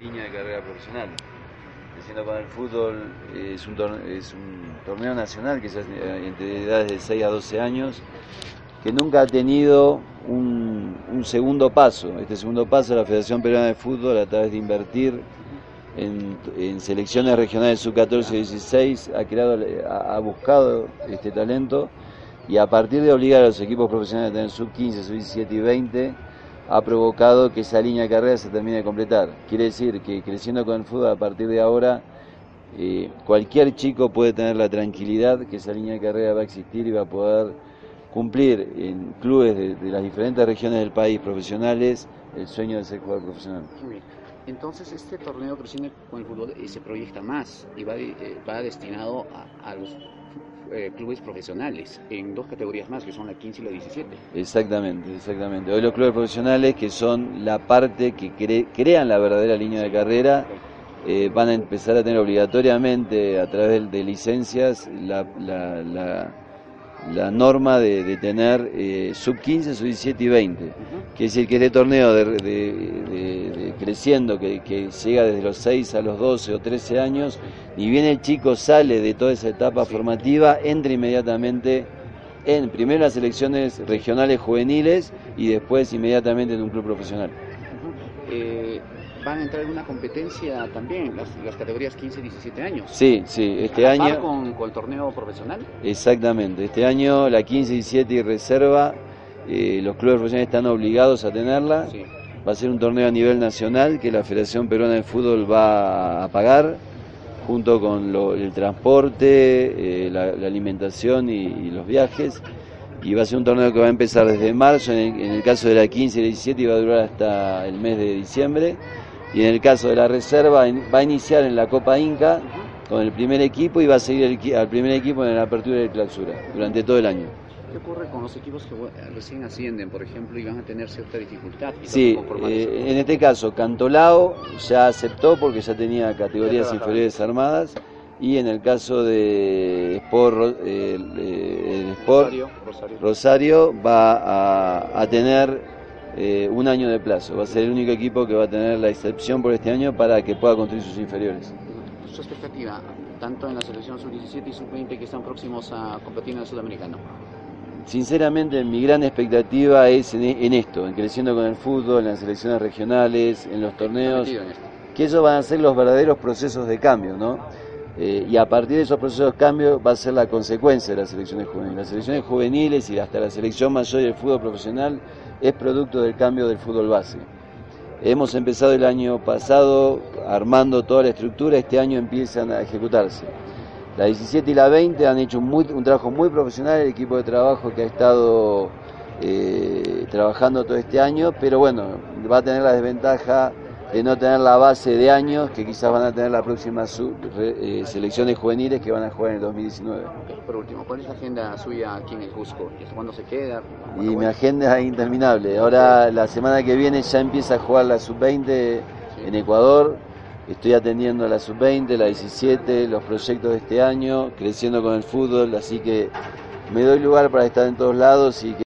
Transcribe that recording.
línea de carrera profesional. Creciendo con el fútbol es un, torneo, nacional que se hace eh, entre edades de 6 a 12 años, que nunca ha tenido un, un segundo paso. Este segundo paso la Federación Peruana de Fútbol a través de invertir en, selecciones regionales sub-14 y 16 ha, creado, ha buscado este talento y a partir de obligar a los equipos profesionales a tener sub-15, sub-17 y 20 ha provocado que esa línea de carrera se termine de completar. Quiere decir que creciendo con el fútbol a partir de ahora, eh, cualquier chico puede tener la tranquilidad que esa línea de carrera va a existir y va a poder cumplir en clubes de, las diferentes regiones del país profesionales el sueño de ser jugador profesional. Entonces este torneo Creciendo con el Fútbol eh, se proyecta más y va, eh, va destinado a los eh, clubes profesionales en dos categorías más, que son la 15 y la 17. Exactamente, exactamente. Hoy los clubes profesionales, que son la parte que cre crean la verdadera línea de carrera, eh, van a empezar a tener obligatoriamente a través de, de licencias la, la, la, la, norma de, de tener eh, sub 15, sub 17 y 20. Uh -huh. Quiere decir que este torneo de, de creciendo, que, que, llega desde los 6 a los 12 o 13 años, y bien el chico sale de toda esa etapa formativa, entra inmediatamente en primero las selecciones regionales juveniles y después inmediatamente en un club profesional. Uh -huh. eh, ¿Van a entrar en una competencia también las, las categorías 15 y 17 años? Sí, sí, este ¿A año... Con, con el torneo profesional? Exactamente, este año la 15, 17 y reserva, eh, los clubes profesionales están obligados a tenerla. Sí. Va a ser un torneo a nivel nacional que la Federación Peruana de Fútbol va a pagar junto con lo, el transporte, eh, la, la, alimentación y, y, los viajes. Y va a ser un torneo que va a empezar desde marzo, en el, en el caso de la 15 y la 17, y va a durar hasta el mes de diciembre. Y en el caso de la reserva, va a iniciar en la Copa Inca con el primer equipo y va a seguir el, al primer equipo en la apertura y la clausura durante todo el año. ¿Qué ocurre con los equipos que recién ascienden, por ejemplo, y van a tener cierta dificultad? Sí, eh, en este caso, Cantolao ya aceptó porque ya tenía categorías inferiores armadas y en el caso de Sport, eh, el Sport Rosario, Rosario. Rosario va a, a tener eh, un año de plazo. Va a ser el único equipo que va a tener la excepción por este año para que pueda construir sus inferiores. ¿Su expectativa, tanto en la selección sub-17 y sub-20 que están próximos a competir en el sudamericano? Sinceramente, mi gran expectativa es en, en, esto, en creciendo con el fútbol, en las selecciones regionales, en los torneos, que esos van a ser los verdaderos procesos de cambio, ¿no? Eh, y a partir de esos procesos de cambio va a ser la consecuencia de las selecciones juveniles. Las selecciones juveniles y hasta la selección mayor del fútbol profesional es producto del cambio del fútbol base. Hemos empezado el año pasado armando toda la estructura, este año empiezan a ejecutarse. La 17 y la 20 han hecho un, trabajo muy profesional, el equipo de trabajo que ha estado eh, trabajando todo este año, pero bueno, va a tener la desventaja de no tener la base de años que quizás van a tener la próxima sub, eh, selecciones juveniles que van a jugar en el 2019. Por último, ¿cuál es la agenda suya aquí en el Cusco? ¿Cuándo se queda? Y mi agenda es interminable. Ahora la semana que viene ya empieza a jugar la sub-20 sí. en Ecuador. Estoy atendiendo la sub-20, la 17, los proyectos de este año, creciendo con el fútbol, así que me doy lugar para estar en todos lados y que